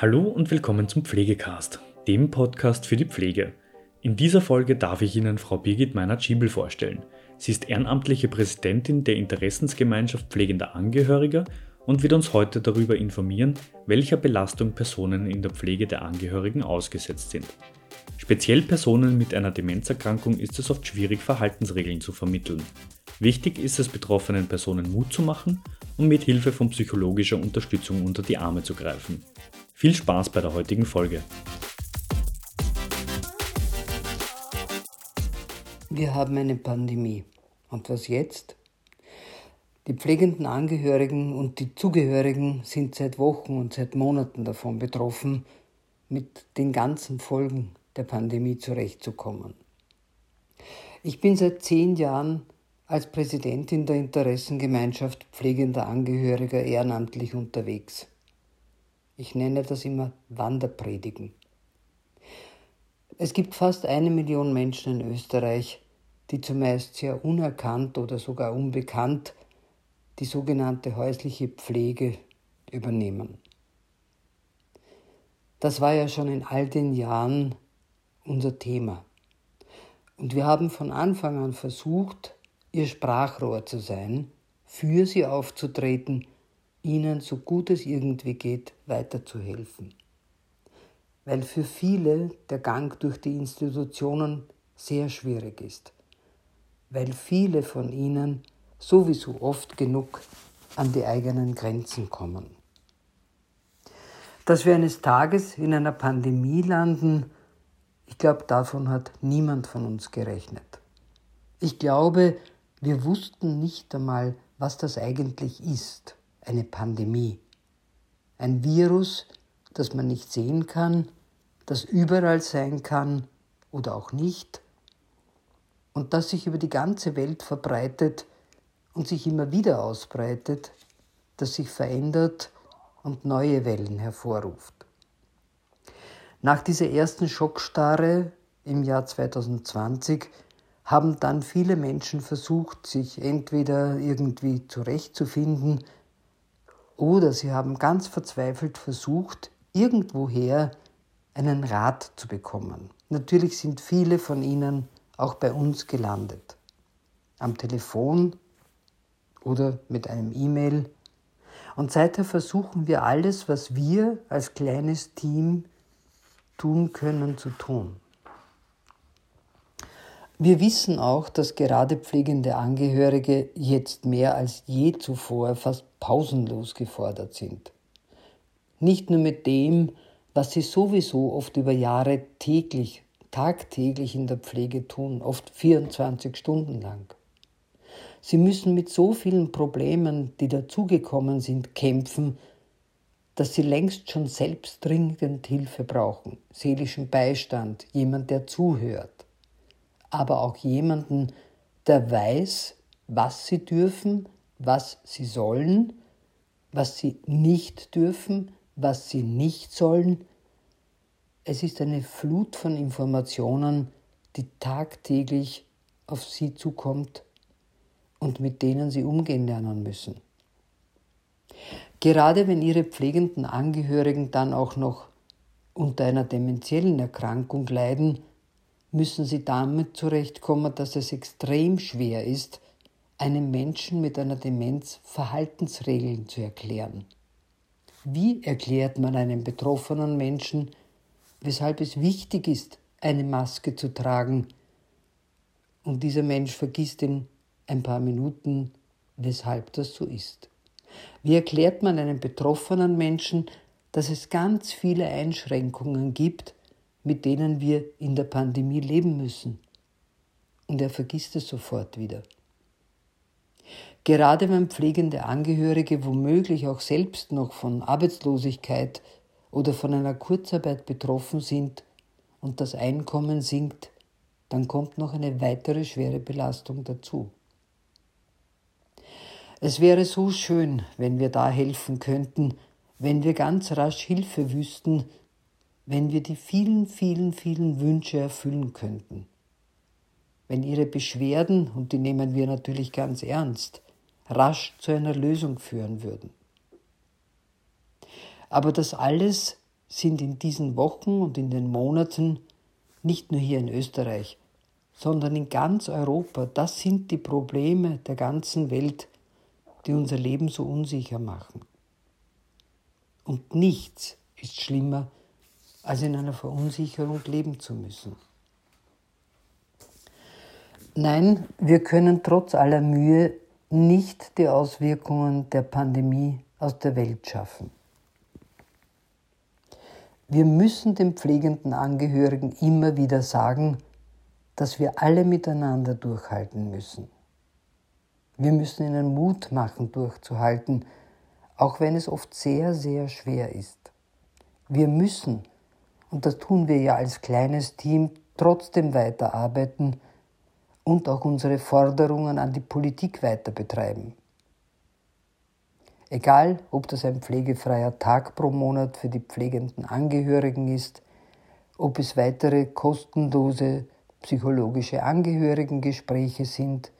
Hallo und willkommen zum Pflegecast, dem Podcast für die Pflege. In dieser Folge darf ich Ihnen Frau Birgit Meiner-Schiebel vorstellen. Sie ist ehrenamtliche Präsidentin der Interessensgemeinschaft pflegender Angehöriger und wird uns heute darüber informieren, welcher Belastung Personen in der Pflege der Angehörigen ausgesetzt sind. Speziell Personen mit einer Demenzerkrankung ist es oft schwierig, Verhaltensregeln zu vermitteln. Wichtig ist es betroffenen Personen Mut zu machen und mit Hilfe von psychologischer Unterstützung unter die Arme zu greifen. Viel Spaß bei der heutigen Folge. Wir haben eine Pandemie. Und was jetzt? Die pflegenden Angehörigen und die Zugehörigen sind seit Wochen und seit Monaten davon betroffen, mit den ganzen Folgen der Pandemie zurechtzukommen. Ich bin seit zehn Jahren als Präsidentin der Interessengemeinschaft pflegender Angehöriger ehrenamtlich unterwegs. Ich nenne das immer Wanderpredigen. Es gibt fast eine Million Menschen in Österreich, die zumeist sehr unerkannt oder sogar unbekannt die sogenannte häusliche Pflege übernehmen. Das war ja schon in all den Jahren unser Thema. Und wir haben von Anfang an versucht, ihr Sprachrohr zu sein, für sie aufzutreten, ihnen so gut es irgendwie geht weiterzuhelfen. Weil für viele der Gang durch die Institutionen sehr schwierig ist, weil viele von ihnen sowieso oft genug an die eigenen Grenzen kommen. Dass wir eines Tages in einer Pandemie landen, ich glaube, davon hat niemand von uns gerechnet. Ich glaube, wir wussten nicht einmal, was das eigentlich ist, eine Pandemie. Ein Virus, das man nicht sehen kann, das überall sein kann oder auch nicht und das sich über die ganze Welt verbreitet und sich immer wieder ausbreitet, das sich verändert und neue Wellen hervorruft. Nach dieser ersten Schockstarre im Jahr 2020 haben dann viele Menschen versucht, sich entweder irgendwie zurechtzufinden oder sie haben ganz verzweifelt versucht, irgendwoher einen Rat zu bekommen. Natürlich sind viele von ihnen auch bei uns gelandet. Am Telefon oder mit einem E-Mail. Und seither versuchen wir alles, was wir als kleines Team tun können, zu tun. Wir wissen auch, dass gerade pflegende Angehörige jetzt mehr als je zuvor fast pausenlos gefordert sind. Nicht nur mit dem, was sie sowieso oft über Jahre täglich, tagtäglich in der Pflege tun, oft 24 Stunden lang. Sie müssen mit so vielen Problemen, die dazugekommen sind, kämpfen, dass sie längst schon selbst dringend Hilfe brauchen, seelischen Beistand, jemand, der zuhört aber auch jemanden, der weiß, was sie dürfen, was sie sollen, was sie nicht dürfen, was sie nicht sollen. Es ist eine Flut von Informationen, die tagtäglich auf sie zukommt und mit denen sie umgehen lernen müssen. Gerade wenn ihre pflegenden Angehörigen dann auch noch unter einer dementiellen Erkrankung leiden, müssen sie damit zurechtkommen, dass es extrem schwer ist, einem Menschen mit einer Demenz Verhaltensregeln zu erklären. Wie erklärt man einem betroffenen Menschen, weshalb es wichtig ist, eine Maske zu tragen, und dieser Mensch vergisst in ein paar Minuten, weshalb das so ist? Wie erklärt man einem betroffenen Menschen, dass es ganz viele Einschränkungen gibt, mit denen wir in der Pandemie leben müssen. Und er vergisst es sofort wieder. Gerade wenn pflegende Angehörige womöglich auch selbst noch von Arbeitslosigkeit oder von einer Kurzarbeit betroffen sind und das Einkommen sinkt, dann kommt noch eine weitere schwere Belastung dazu. Es wäre so schön, wenn wir da helfen könnten, wenn wir ganz rasch Hilfe wüssten, wenn wir die vielen, vielen, vielen Wünsche erfüllen könnten. Wenn Ihre Beschwerden, und die nehmen wir natürlich ganz ernst, rasch zu einer Lösung führen würden. Aber das alles sind in diesen Wochen und in den Monaten nicht nur hier in Österreich, sondern in ganz Europa, das sind die Probleme der ganzen Welt, die unser Leben so unsicher machen. Und nichts ist schlimmer, als in einer Verunsicherung leben zu müssen. Nein, wir können trotz aller Mühe nicht die Auswirkungen der Pandemie aus der Welt schaffen. Wir müssen den pflegenden Angehörigen immer wieder sagen, dass wir alle miteinander durchhalten müssen. Wir müssen ihnen Mut machen, durchzuhalten, auch wenn es oft sehr, sehr schwer ist. Wir müssen, und das tun wir ja als kleines Team, trotzdem weiterarbeiten und auch unsere Forderungen an die Politik weiter betreiben. Egal, ob das ein pflegefreier Tag pro Monat für die pflegenden Angehörigen ist, ob es weitere kostenlose psychologische Angehörigengespräche sind,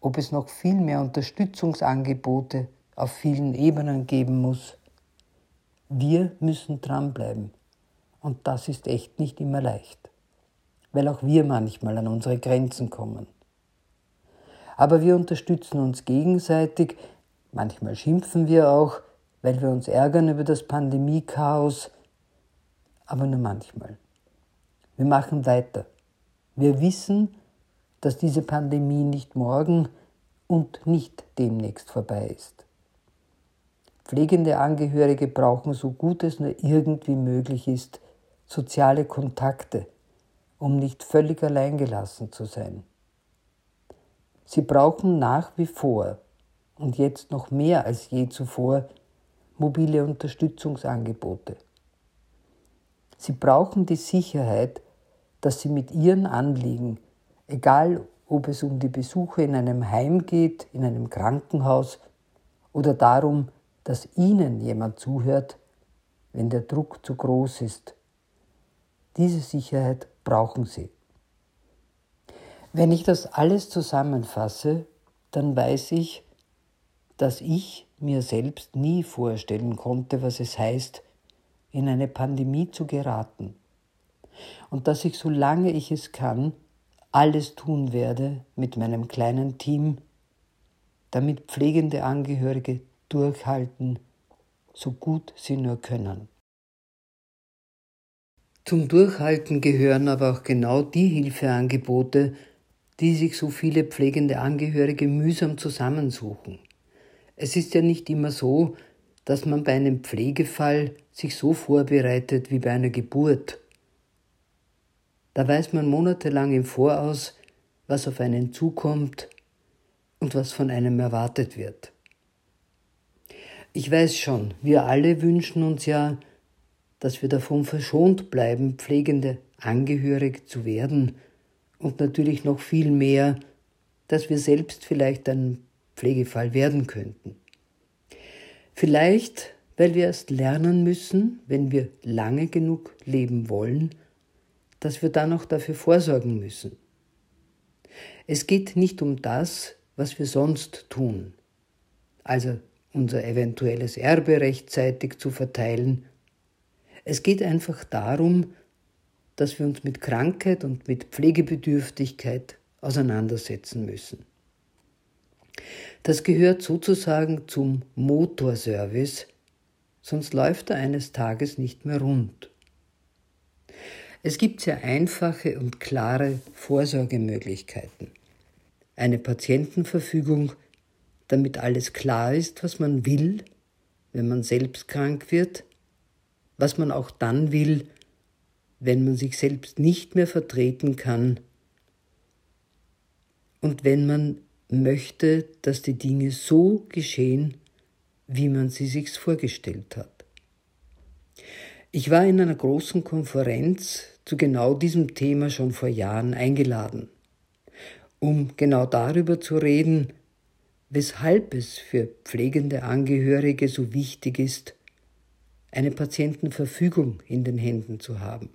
ob es noch viel mehr Unterstützungsangebote auf vielen Ebenen geben muss. Wir müssen dranbleiben. Und das ist echt nicht immer leicht, weil auch wir manchmal an unsere Grenzen kommen. Aber wir unterstützen uns gegenseitig, Manchmal schimpfen wir auch, weil wir uns ärgern über das Pandemie-Chaos, aber nur manchmal. Wir machen weiter. Wir wissen, dass diese Pandemie nicht morgen und nicht demnächst vorbei ist. Pflegende Angehörige brauchen so gut es nur irgendwie möglich ist soziale Kontakte, um nicht völlig alleingelassen zu sein. Sie brauchen nach wie vor und jetzt noch mehr als je zuvor mobile Unterstützungsangebote. Sie brauchen die Sicherheit, dass sie mit ihren Anliegen, egal ob es um die Besuche in einem Heim geht, in einem Krankenhaus oder darum, dass ihnen jemand zuhört, wenn der Druck zu groß ist. Diese Sicherheit brauchen sie. Wenn ich das alles zusammenfasse, dann weiß ich, dass ich mir selbst nie vorstellen konnte, was es heißt, in eine Pandemie zu geraten. Und dass ich, solange ich es kann, alles tun werde mit meinem kleinen Team, damit pflegende Angehörige durchhalten, so gut sie nur können. Zum Durchhalten gehören aber auch genau die Hilfeangebote, die sich so viele pflegende Angehörige mühsam zusammensuchen. Es ist ja nicht immer so, dass man bei einem Pflegefall sich so vorbereitet wie bei einer Geburt. Da weiß man monatelang im Voraus, was auf einen zukommt und was von einem erwartet wird. Ich weiß schon, wir alle wünschen uns ja, dass wir davon verschont bleiben, pflegende Angehörige zu werden und natürlich noch viel mehr, dass wir selbst vielleicht ein Pflegefall werden könnten. Vielleicht, weil wir erst lernen müssen, wenn wir lange genug leben wollen, dass wir dann auch dafür vorsorgen müssen. Es geht nicht um das, was wir sonst tun, also unser eventuelles Erbe rechtzeitig zu verteilen. Es geht einfach darum, dass wir uns mit Krankheit und mit Pflegebedürftigkeit auseinandersetzen müssen. Das gehört sozusagen zum Motorservice, sonst läuft er eines Tages nicht mehr rund. Es gibt sehr einfache und klare Vorsorgemöglichkeiten. Eine Patientenverfügung, damit alles klar ist, was man will, wenn man selbst krank wird, was man auch dann will, wenn man sich selbst nicht mehr vertreten kann und wenn man möchte, dass die Dinge so geschehen, wie man sie sich vorgestellt hat. Ich war in einer großen Konferenz zu genau diesem Thema schon vor Jahren eingeladen, um genau darüber zu reden, weshalb es für pflegende Angehörige so wichtig ist, eine Patientenverfügung in den Händen zu haben.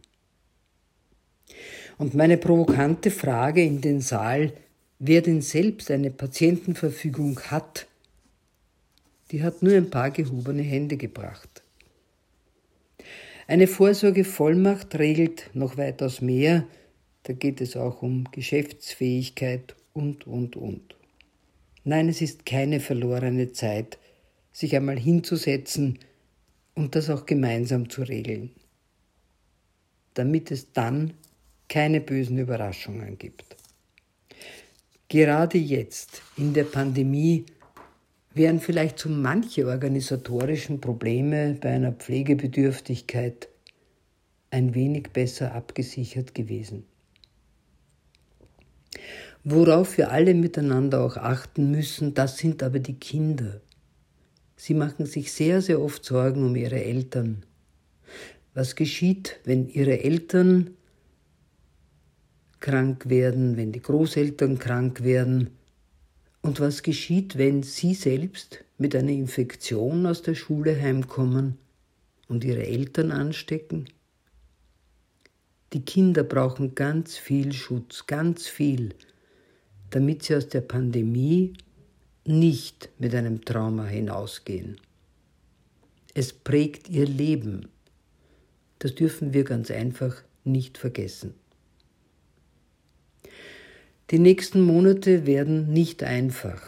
Und meine provokante Frage in den Saal Wer denn selbst eine Patientenverfügung hat, die hat nur ein paar gehobene Hände gebracht. Eine Vorsorgevollmacht regelt noch weitaus mehr. Da geht es auch um Geschäftsfähigkeit und, und, und. Nein, es ist keine verlorene Zeit, sich einmal hinzusetzen und das auch gemeinsam zu regeln, damit es dann keine bösen Überraschungen gibt. Gerade jetzt in der Pandemie wären vielleicht so manche organisatorischen Probleme bei einer Pflegebedürftigkeit ein wenig besser abgesichert gewesen. Worauf wir alle miteinander auch achten müssen, das sind aber die Kinder. Sie machen sich sehr, sehr oft Sorgen um ihre Eltern. Was geschieht, wenn ihre Eltern krank werden, wenn die Großeltern krank werden? Und was geschieht, wenn sie selbst mit einer Infektion aus der Schule heimkommen und ihre Eltern anstecken? Die Kinder brauchen ganz viel Schutz, ganz viel, damit sie aus der Pandemie nicht mit einem Trauma hinausgehen. Es prägt ihr Leben. Das dürfen wir ganz einfach nicht vergessen. Die nächsten Monate werden nicht einfach,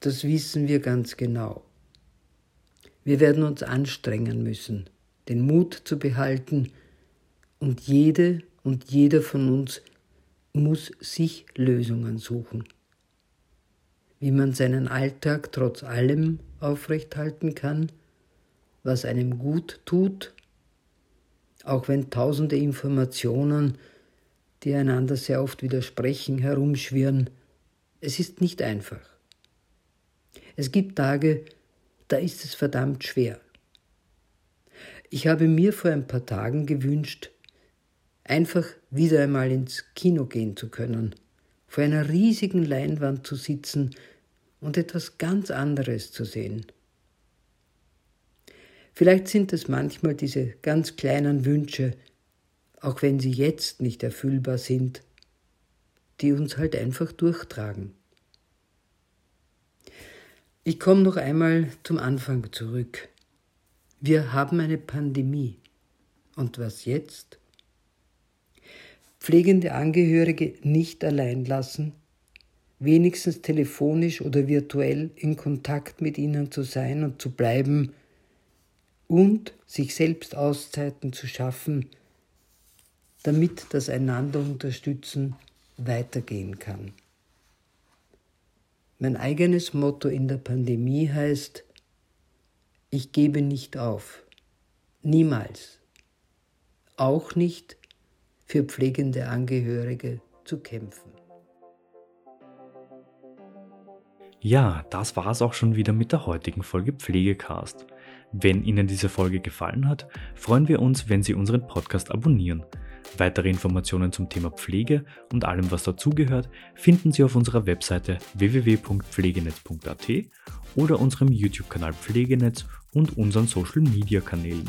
das wissen wir ganz genau. Wir werden uns anstrengen müssen, den Mut zu behalten, und jede und jeder von uns muss sich Lösungen suchen wie man seinen Alltag trotz allem aufrechthalten kann, was einem gut tut, auch wenn tausende Informationen, die einander sehr oft widersprechen, herumschwirren. Es ist nicht einfach. Es gibt Tage, da ist es verdammt schwer. Ich habe mir vor ein paar Tagen gewünscht, einfach wieder einmal ins Kino gehen zu können vor einer riesigen Leinwand zu sitzen und etwas ganz anderes zu sehen. Vielleicht sind es manchmal diese ganz kleinen Wünsche, auch wenn sie jetzt nicht erfüllbar sind, die uns halt einfach durchtragen. Ich komme noch einmal zum Anfang zurück. Wir haben eine Pandemie. Und was jetzt? Pflegende Angehörige nicht allein lassen, wenigstens telefonisch oder virtuell in Kontakt mit ihnen zu sein und zu bleiben und sich selbst Auszeiten zu schaffen, damit das einander unterstützen weitergehen kann. Mein eigenes Motto in der Pandemie heißt, ich gebe nicht auf, niemals, auch nicht, für pflegende Angehörige zu kämpfen. Ja, das war es auch schon wieder mit der heutigen Folge Pflegecast. Wenn Ihnen diese Folge gefallen hat, freuen wir uns, wenn Sie unseren Podcast abonnieren. Weitere Informationen zum Thema Pflege und allem, was dazugehört, finden Sie auf unserer Webseite www.pflegenetz.at oder unserem YouTube-Kanal Pflegenetz und unseren Social-Media-Kanälen.